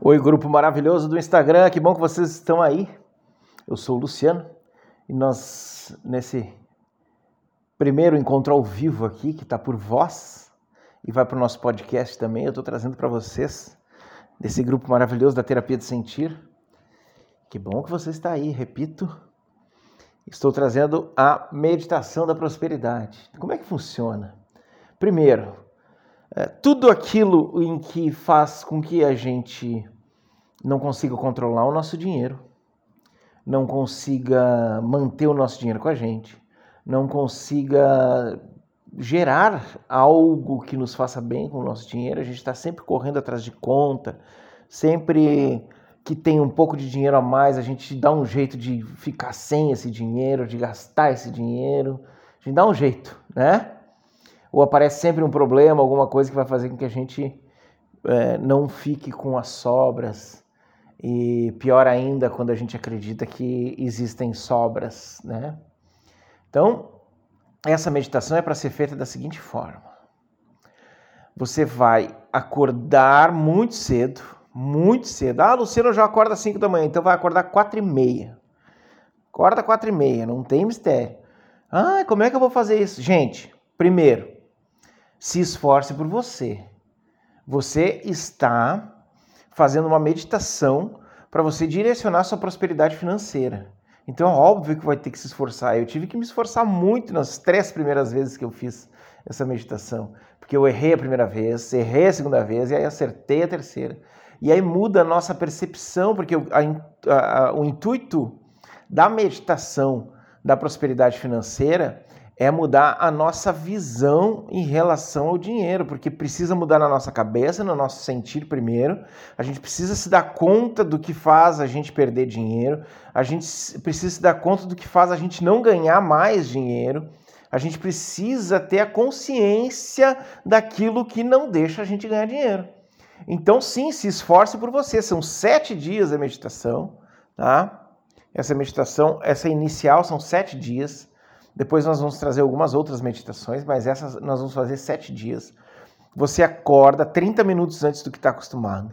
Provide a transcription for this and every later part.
Oi, grupo maravilhoso do Instagram, que bom que vocês estão aí. Eu sou o Luciano e nós, nesse primeiro encontro ao vivo aqui, que está por voz e vai para o nosso podcast também, eu estou trazendo para vocês, desse grupo maravilhoso da Terapia de Sentir. Que bom que você está aí, repito. Estou trazendo a meditação da prosperidade. Como é que funciona? Primeiro, é, tudo aquilo em que faz com que a gente não consiga controlar o nosso dinheiro, não consiga manter o nosso dinheiro com a gente, não consiga gerar algo que nos faça bem com o nosso dinheiro, a gente está sempre correndo atrás de conta, sempre que tem um pouco de dinheiro a mais, a gente dá um jeito de ficar sem esse dinheiro, de gastar esse dinheiro, a gente dá um jeito, né? Ou aparece sempre um problema, alguma coisa que vai fazer com que a gente é, não fique com as sobras. E pior ainda, quando a gente acredita que existem sobras, né? Então, essa meditação é para ser feita da seguinte forma: você vai acordar muito cedo, muito cedo. Ah, Luciano já acorda às 5 da manhã, então vai acordar 4 e meia. Acorda 4 e meia, não tem mistério. Ah, como é que eu vou fazer isso? Gente, primeiro, se esforce por você. Você está fazendo uma meditação para você direcionar sua prosperidade financeira. Então, é óbvio que vai ter que se esforçar. Eu tive que me esforçar muito nas três primeiras vezes que eu fiz essa meditação, porque eu errei a primeira vez, errei a segunda vez e aí acertei a terceira. E aí muda a nossa percepção, porque a, a, a, o intuito da meditação da prosperidade financeira é mudar a nossa visão em relação ao dinheiro, porque precisa mudar na nossa cabeça, no nosso sentir primeiro. A gente precisa se dar conta do que faz a gente perder dinheiro, a gente precisa se dar conta do que faz a gente não ganhar mais dinheiro. A gente precisa ter a consciência daquilo que não deixa a gente ganhar dinheiro. Então, sim, se esforce por você. São sete dias a meditação, tá? Essa meditação, essa inicial são sete dias. Depois nós vamos trazer algumas outras meditações, mas essas nós vamos fazer sete dias. Você acorda 30 minutos antes do que está acostumado.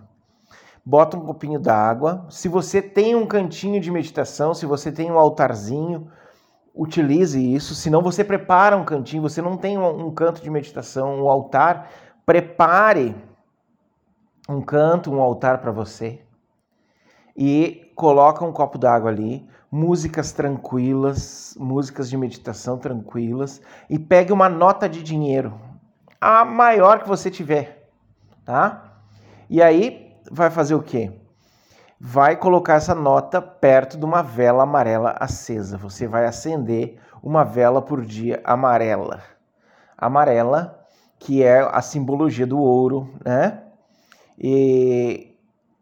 Bota um copinho d'água. Se você tem um cantinho de meditação, se você tem um altarzinho, utilize isso. Se não, você prepara um cantinho. Você não tem um canto de meditação, um altar, prepare um canto, um altar para você e coloca um copo d'água ali, músicas tranquilas, músicas de meditação tranquilas e pegue uma nota de dinheiro, a maior que você tiver, tá? E aí vai fazer o quê? Vai colocar essa nota perto de uma vela amarela acesa. Você vai acender uma vela por dia amarela. Amarela, que é a simbologia do ouro, né? E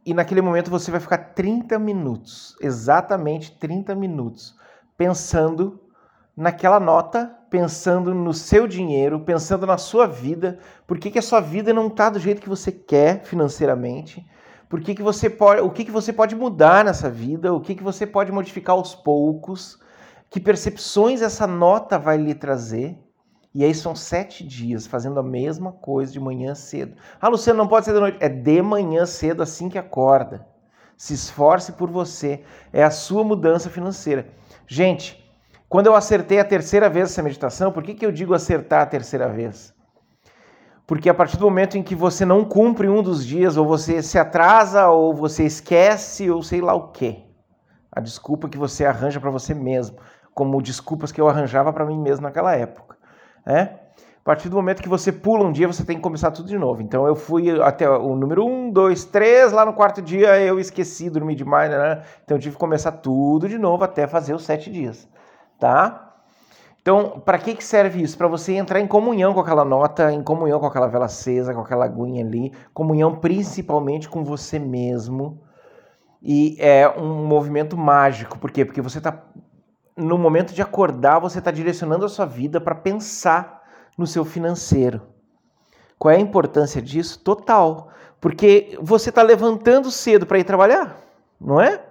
e naquele momento você vai ficar 30 minutos, exatamente 30 minutos, pensando naquela nota, pensando no seu dinheiro, pensando na sua vida, por que, que a sua vida não está do jeito que você quer financeiramente, por que, que você pode, o que, que você pode mudar nessa vida, o que, que você pode modificar aos poucos, que percepções essa nota vai lhe trazer. E aí são sete dias fazendo a mesma coisa de manhã cedo. Ah, Luciano, não pode ser de noite. É de manhã cedo, assim que acorda. Se esforce por você. É a sua mudança financeira. Gente, quando eu acertei a terceira vez essa meditação, por que, que eu digo acertar a terceira vez? Porque a partir do momento em que você não cumpre um dos dias, ou você se atrasa, ou você esquece, ou sei lá o quê. A desculpa que você arranja para você mesmo, como desculpas que eu arranjava para mim mesmo naquela época né? A partir do momento que você pula um dia, você tem que começar tudo de novo. Então eu fui até o número 1, 2, 3, lá no quarto dia eu esqueci, dormi demais, né? Então eu tive que começar tudo de novo até fazer os sete dias, tá? Então, para que, que serve isso? Para você entrar em comunhão com aquela nota, em comunhão com aquela vela acesa, com aquela aguinha ali, comunhão principalmente com você mesmo. E é um movimento mágico, por quê? Porque você está no momento de acordar, você está direcionando a sua vida para pensar no seu financeiro. Qual é a importância disso? Total. Porque você está levantando cedo para ir trabalhar, não é?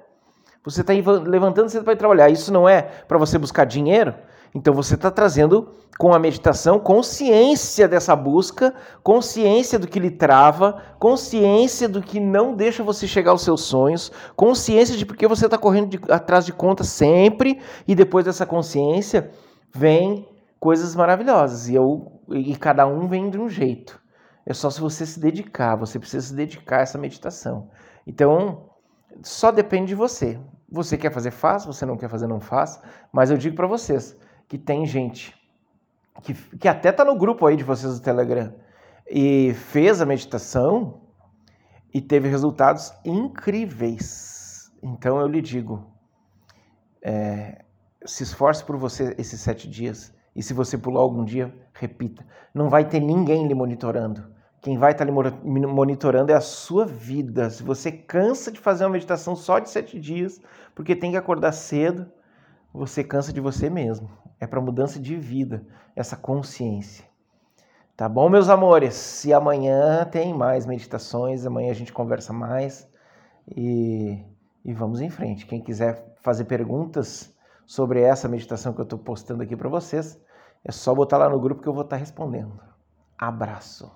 Você está levantando cedo para ir trabalhar. Isso não é para você buscar dinheiro? Então você está trazendo com a meditação consciência dessa busca, consciência do que lhe trava, consciência do que não deixa você chegar aos seus sonhos, consciência de porque você está correndo de, atrás de conta sempre, e depois dessa consciência vem coisas maravilhosas. E, eu, e cada um vem de um jeito. É só se você se dedicar, você precisa se dedicar a essa meditação. Então, só depende de você. Você quer fazer, faz, você não quer fazer, não faz. Mas eu digo para vocês que tem gente que, que até está no grupo aí de vocês do Telegram e fez a meditação e teve resultados incríveis. Então eu lhe digo, é, se esforce por você esses sete dias. E se você pular algum dia, repita. Não vai ter ninguém lhe monitorando. Quem vai estar lhe monitorando é a sua vida. Se você cansa de fazer uma meditação só de sete dias, porque tem que acordar cedo, você cansa de você mesmo. É para mudança de vida, essa consciência. Tá bom, meus amores? E amanhã tem mais meditações, amanhã a gente conversa mais e, e vamos em frente. Quem quiser fazer perguntas sobre essa meditação que eu estou postando aqui para vocês, é só botar lá no grupo que eu vou estar respondendo. Abraço!